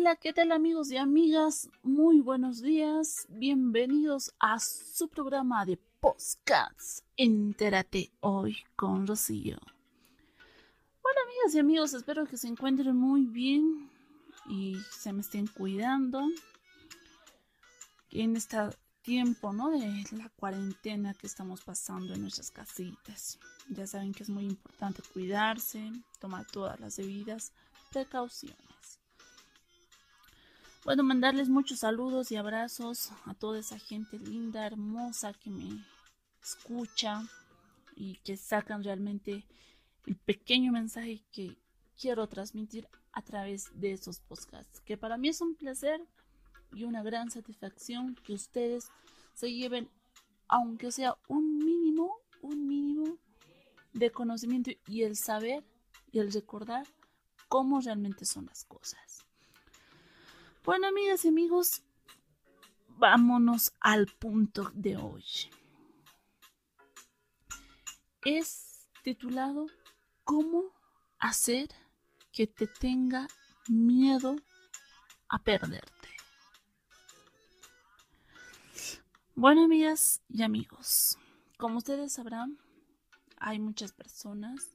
Hola, ¿qué tal amigos y amigas? Muy buenos días. Bienvenidos a su programa de podcasts. Entérate hoy con Rocío. Hola amigas y amigos, espero que se encuentren muy bien y se me estén cuidando en este tiempo, ¿no? De la cuarentena que estamos pasando en nuestras casitas. Ya saben que es muy importante cuidarse, tomar todas las debidas precauciones. Bueno, mandarles muchos saludos y abrazos a toda esa gente linda, hermosa que me escucha y que sacan realmente el pequeño mensaje que quiero transmitir a través de esos podcasts. Que para mí es un placer y una gran satisfacción que ustedes se lleven, aunque sea un mínimo, un mínimo de conocimiento y el saber y el recordar cómo realmente son las cosas. Bueno, amigas y amigos, vámonos al punto de hoy. Es titulado ¿Cómo hacer que te tenga miedo a perderte? Bueno, amigas y amigos, como ustedes sabrán, hay muchas personas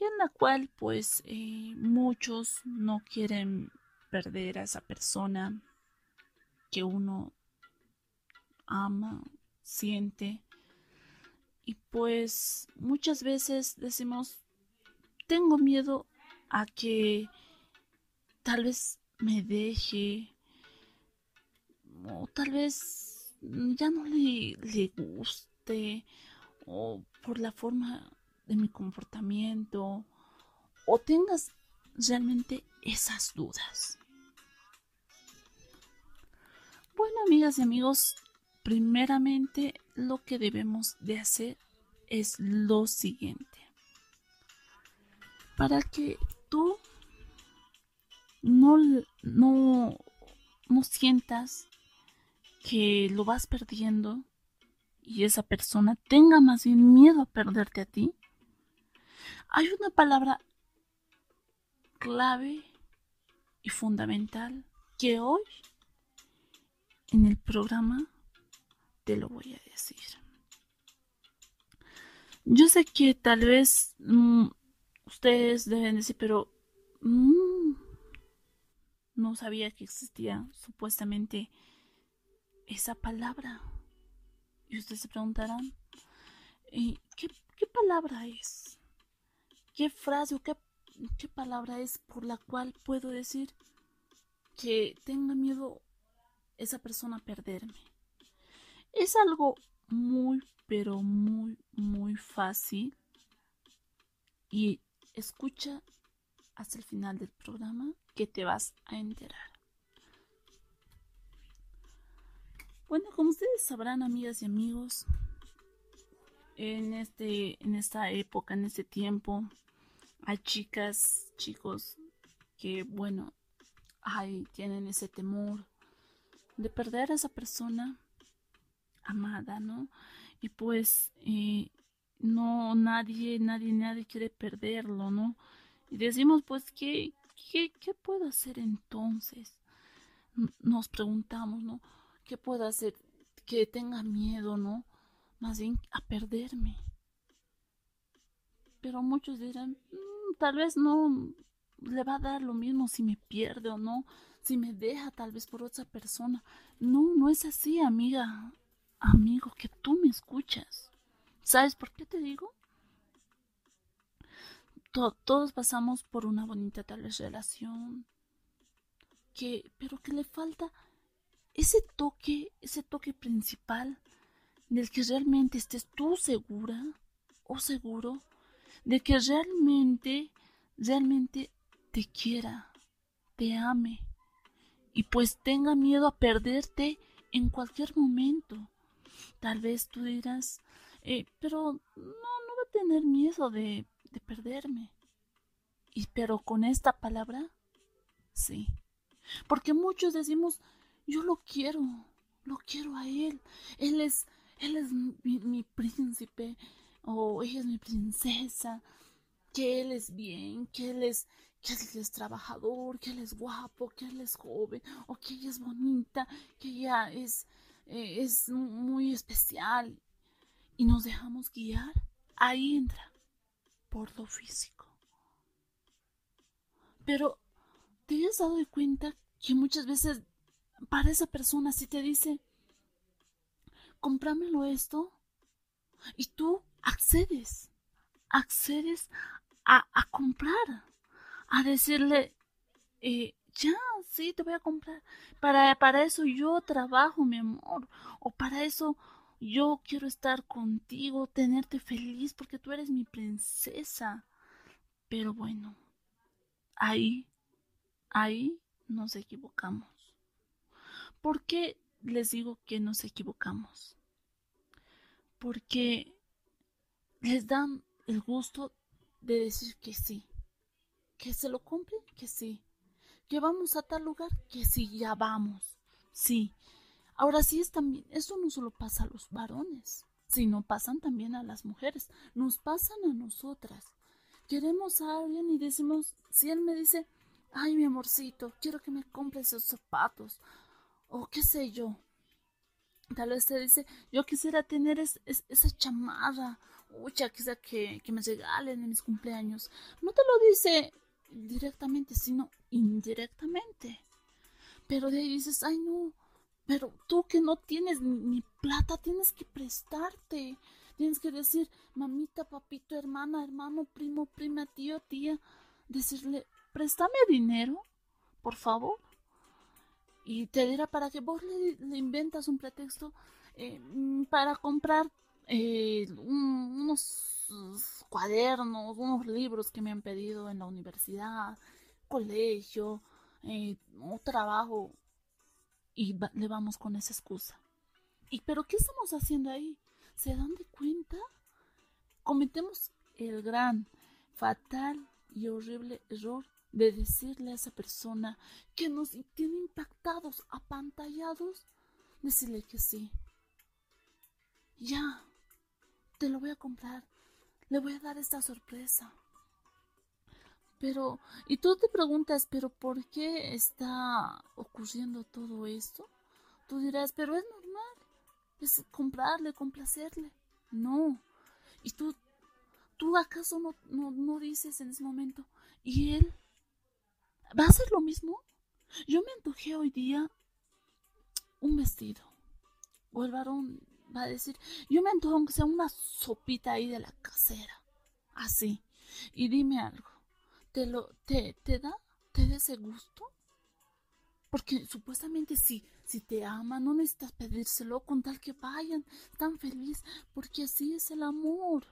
en la cual pues eh, muchos no quieren perder a esa persona que uno ama, siente. Y pues muchas veces decimos, tengo miedo a que tal vez me deje o tal vez ya no le, le guste o por la forma de mi comportamiento o tengas realmente esas dudas. Bueno, amigas y amigos, primeramente lo que debemos de hacer es lo siguiente. Para que tú no, no, no sientas que lo vas perdiendo y esa persona tenga más bien miedo a perderte a ti, hay una palabra clave y fundamental que hoy en el programa te lo voy a decir. Yo sé que tal vez mm, ustedes deben decir, pero mm, no sabía que existía supuestamente esa palabra. Y ustedes se preguntarán, ¿qué, qué palabra es? ¿Qué frase o qué ¿qué palabra es por la cual puedo decir que tenga miedo esa persona a perderme? Es algo muy, pero muy, muy fácil. Y escucha hasta el final del programa que te vas a enterar. Bueno, como ustedes sabrán, amigas y amigos, en este, en esta época, en este tiempo, hay chicas, chicos que, bueno, hay, tienen ese temor de perder a esa persona amada, ¿no? Y pues eh, no, nadie, nadie, nadie quiere perderlo, ¿no? Y decimos, pues, ¿qué, qué, qué puedo hacer entonces? Nos preguntamos, ¿no? ¿Qué puedo hacer que tenga miedo, ¿no? Más bien a perderme. Pero muchos dirán, tal vez no le va a dar lo mismo si me pierde o no, si me deja tal vez por otra persona. No, no es así, amiga, amigo, que tú me escuchas. ¿Sabes por qué te digo? todos pasamos por una bonita tal vez relación, que, pero que le falta ese toque, ese toque principal del que realmente estés tú segura o seguro de que realmente, realmente te quiera, te ame y pues tenga miedo a perderte en cualquier momento. Tal vez tú dirás, eh, pero no, no va a tener miedo de, de perderme. Y pero con esta palabra, sí. Porque muchos decimos, yo lo quiero, lo quiero a él. Él es, él es mi, mi príncipe, o ella es mi princesa, que él es bien, que él es, que él es trabajador, que él es guapo, que él es joven, o que ella es bonita, que ella es, eh, es muy especial. Y nos dejamos guiar, ahí entra, por lo físico. Pero, ¿te has dado cuenta que muchas veces para esa persona si te dice, comprámelo esto, y tú accedes, accedes a, a comprar, a decirle, eh, ya, sí, te voy a comprar. Para, para eso yo trabajo, mi amor. O para eso yo quiero estar contigo, tenerte feliz, porque tú eres mi princesa. Pero bueno, ahí, ahí nos equivocamos. ¿Por qué les digo que nos equivocamos? Porque les dan el gusto de decir que sí que se lo compre, que sí. Que vamos a tal lugar, que sí, ya vamos. Sí. Ahora sí es también, eso no solo pasa a los varones, sino pasan también a las mujeres. Nos pasan a nosotras. Queremos a alguien y decimos, si él me dice, ay mi amorcito, quiero que me compre esos zapatos, o qué sé yo. Tal vez te dice, yo quisiera tener esa chamarra, ya quisiera que, que me regalen en mis cumpleaños. No te lo dice directamente, sino indirectamente. Pero de ahí dices, ay no, pero tú que no tienes ni plata, tienes que prestarte. Tienes que decir, mamita, papito, hermana, hermano, primo, prima, tío, tía. Decirle, préstame dinero, por favor. Y te dirá para que vos le, inventas un pretexto eh, para comprar eh, unos cuadernos, unos libros que me han pedido en la universidad, colegio, eh, un trabajo, y le vamos con esa excusa. ¿Y pero qué estamos haciendo ahí? ¿Se dan de cuenta? Cometemos el gran, fatal y horrible error de decirle a esa persona que nos tiene impactados, apantallados, decirle que sí. Ya, te lo voy a comprar le voy a dar esta sorpresa. Pero, y tú te preguntas, pero ¿por qué está ocurriendo todo esto? Tú dirás, pero es normal, es comprarle, complacerle. No. Y tú, tú acaso no, no, no dices en ese momento, ¿y él va a hacer lo mismo? Yo me antojé hoy día un vestido. O el varón va a decir, yo me antojo aunque sea una sopita ahí de la casera, así. Y dime algo, ¿te lo, te, te da, te da ese gusto? Porque supuestamente si, si te ama, no necesitas pedírselo con tal que vayan tan feliz, porque así es el amor.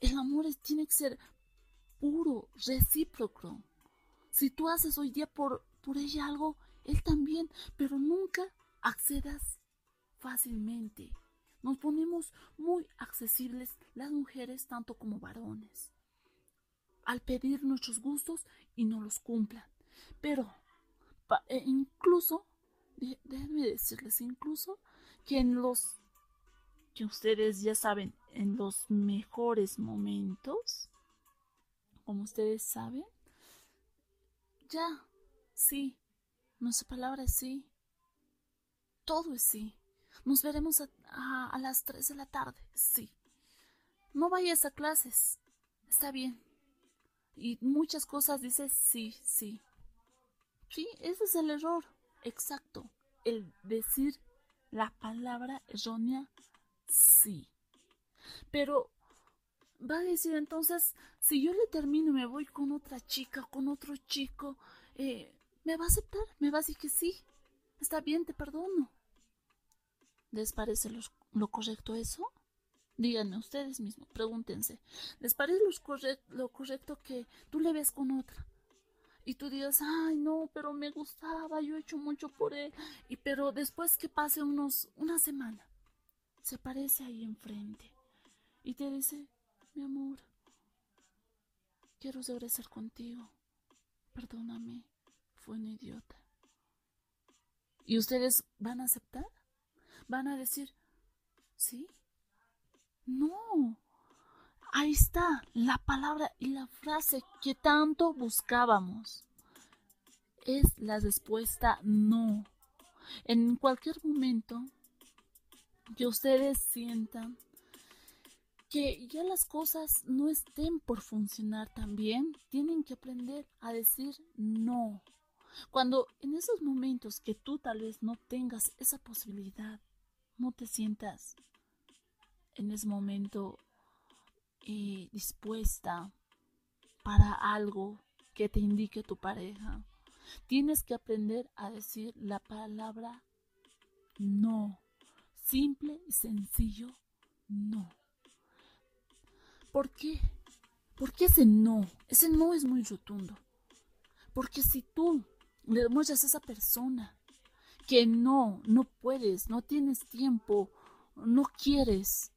El amor tiene que ser puro, recíproco. Si tú haces hoy día por, por ella algo, él también, pero nunca accedas fácilmente. Nos ponemos muy accesibles las mujeres tanto como varones al pedir nuestros gustos y no los cumplan. Pero e incluso, déjenme decirles, incluso que en los que ustedes ya saben, en los mejores momentos, como ustedes saben, ya, sí, nuestra palabra es sí, todo es sí. Nos veremos a, las 3 de la tarde. Sí. No vayas a clases. Está bien. Y muchas cosas dices sí, sí. Sí, ese es el error. Exacto. El decir la palabra errónea sí. Pero va a decir entonces, si yo le termino y me voy con otra chica, con otro chico, eh, ¿me va a aceptar? ¿Me va a decir que sí? Está bien, te perdono. ¿Les parece lo, correcto eso? Díganme ustedes mismos, pregúntense. ¿Les parece lo, correcto que tú le ves con otra? Y tú digas, ay, no, pero me gustaba, yo he hecho mucho por él. Y pero después que pase unos, una semana, se aparece ahí enfrente y te dice, mi amor, quiero regresar contigo. Perdóname, fue un idiota. ¿Y ustedes van a aceptar? Van a decir, ¿sí? No. Ahí está la palabra y la frase que tanto buscábamos. Es la respuesta no. En cualquier momento que ustedes sientan que ya las cosas no estén por funcionar tan bien, tienen que aprender a decir no. Cuando en esos momentos que tú tal vez no tengas esa posibilidad, no te sientas en ese momento eh, dispuesta para algo que te indique tu pareja, tienes que aprender a decir la palabra no. Simple y sencillo, no. ¿Por qué? ¿Por qué ese no? Ese no es muy rotundo. Porque si tú le demuestras a esa persona que no, no puedes, no tienes tiempo, no quieres,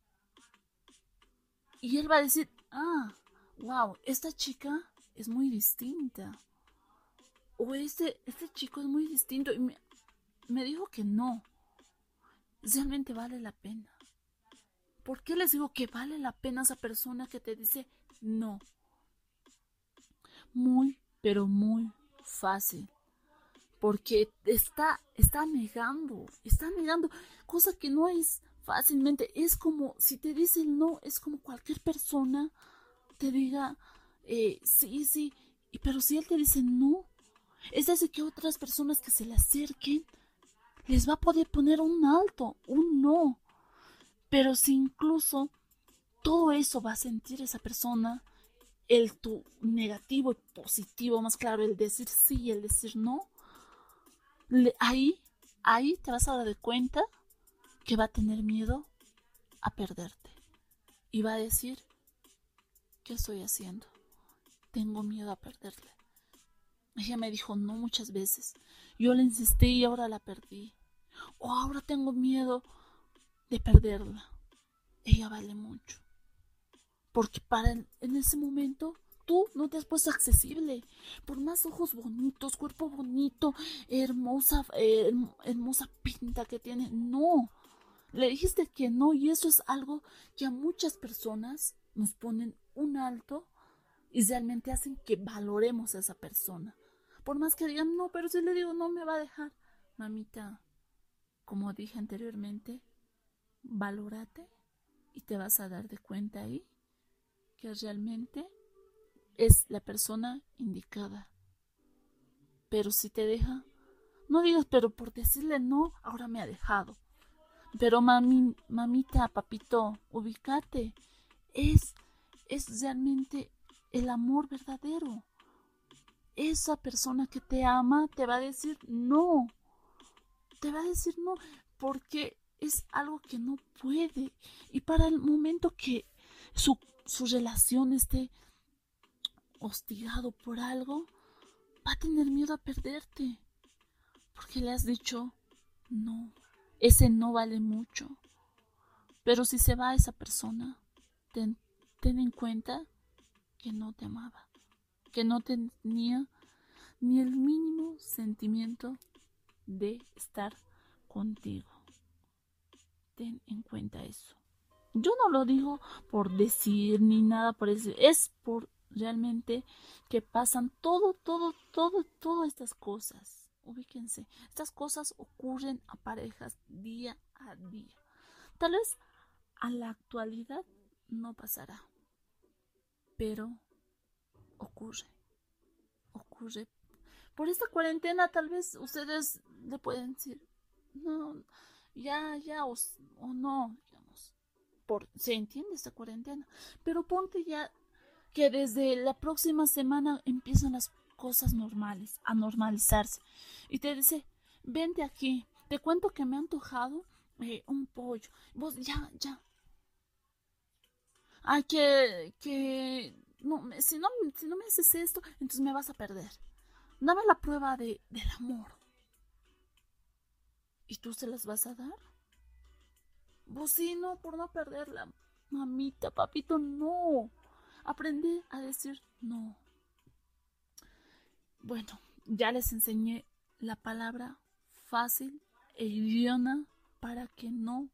y él va a decir, ah, wow, esta chica es muy distinta. O este, este chico es muy distinto. Y me, me dijo que no. Realmente vale la pena. ¿Por qué les digo que vale la pena esa persona que te dice no? Muy, pero muy fácil. Porque está, está negando, está negando, cosa que no es fácilmente. Es como, si te dicen no, es como cualquier persona te diga, eh, sí, sí, pero si él te dice no, es decir, que otras personas que se le acerquen, les va a poder poner un alto, un no. Pero si incluso todo eso va a sentir esa persona, el tu negativo y positivo, más claro, el decir sí y el decir no, ahí, ahí te vas a dar cuenta que va a tener miedo a perderte. Y va a decir, ¿qué estoy haciendo? Tengo miedo a perderle. Ella me dijo no muchas veces. Yo le insistí y ahora la perdí. O ahora tengo miedo de perderla. Ella vale mucho. Porque para en ese momento tú no te has puesto accesible. Por más ojos bonitos, cuerpo bonito, hermosa, eh, hermosa pinta que tiene. No. Le dijiste que no y eso es algo que a muchas personas nos ponen un alto y realmente hacen que valoremos a esa persona. Por más que digan, no, pero si le digo, no me va a dejar. Mamita, como dije anteriormente, valórate y te vas a dar de cuenta ahí que realmente es la persona indicada. Pero si te deja, no digas, pero por decirle no, ahora me ha dejado. Pero mami, mamita, papito, ubicate. Es, es realmente el amor verdadero. Esa persona que te ama te va a decir no. Te va a decir no porque es algo que no puede. Y para el momento que su, su relación esté hostigado por algo, va a tener miedo a perderte. Porque le has dicho no. Ese no vale mucho. Pero si se va esa persona, ten, ten en cuenta que no te amaba, que no tenía ni el mínimo sentimiento de estar contigo. Ten en cuenta eso. Yo no lo digo por decir ni nada por eso, es por realmente que pasan todo, todo, todo, todas estas cosas ubíquense, estas cosas ocurren a parejas día a día. Tal vez a la actualidad no pasará, pero ocurre, ocurre. Por esta cuarentena tal vez ustedes le pueden decir, no, ya, ya, o, no, digamos, por, se entiende esta cuarentena, pero ponte ya que desde la próxima semana empiezan las cosas normales, a normalizarse. Y te dice, vente aquí, te cuento que me ha antojado eh, un pollo. Vos, ya, ya. Ay, que, que, no, si no, si no me haces esto, entonces me vas a perder. Dame la prueba de, del amor. ¿Y tú se las vas a dar? Vos sí, no, por no perderla. Mamita, papito, no. Aprende a decir no. Bueno, ya les enseñé la palabra fácil e idioma para que no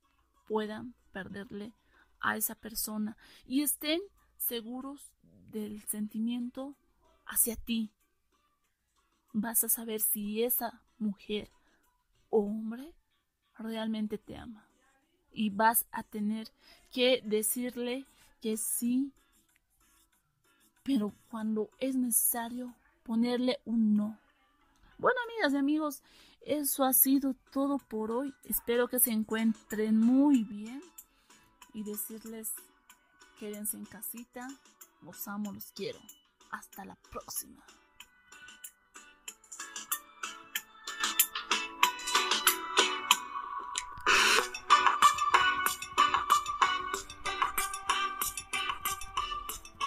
puedan perderle a esa persona y estén seguros del sentimiento hacia ti. Vas a saber si esa mujer o hombre realmente te ama. Y vas a tener que decirle que sí, pero cuando es necesario ponerle un no. Bueno, amigas y amigos, eso ha sido todo por hoy. Espero que se encuentren muy bien y decirles quédense en casita. Los amo, los quiero. Hasta la próxima.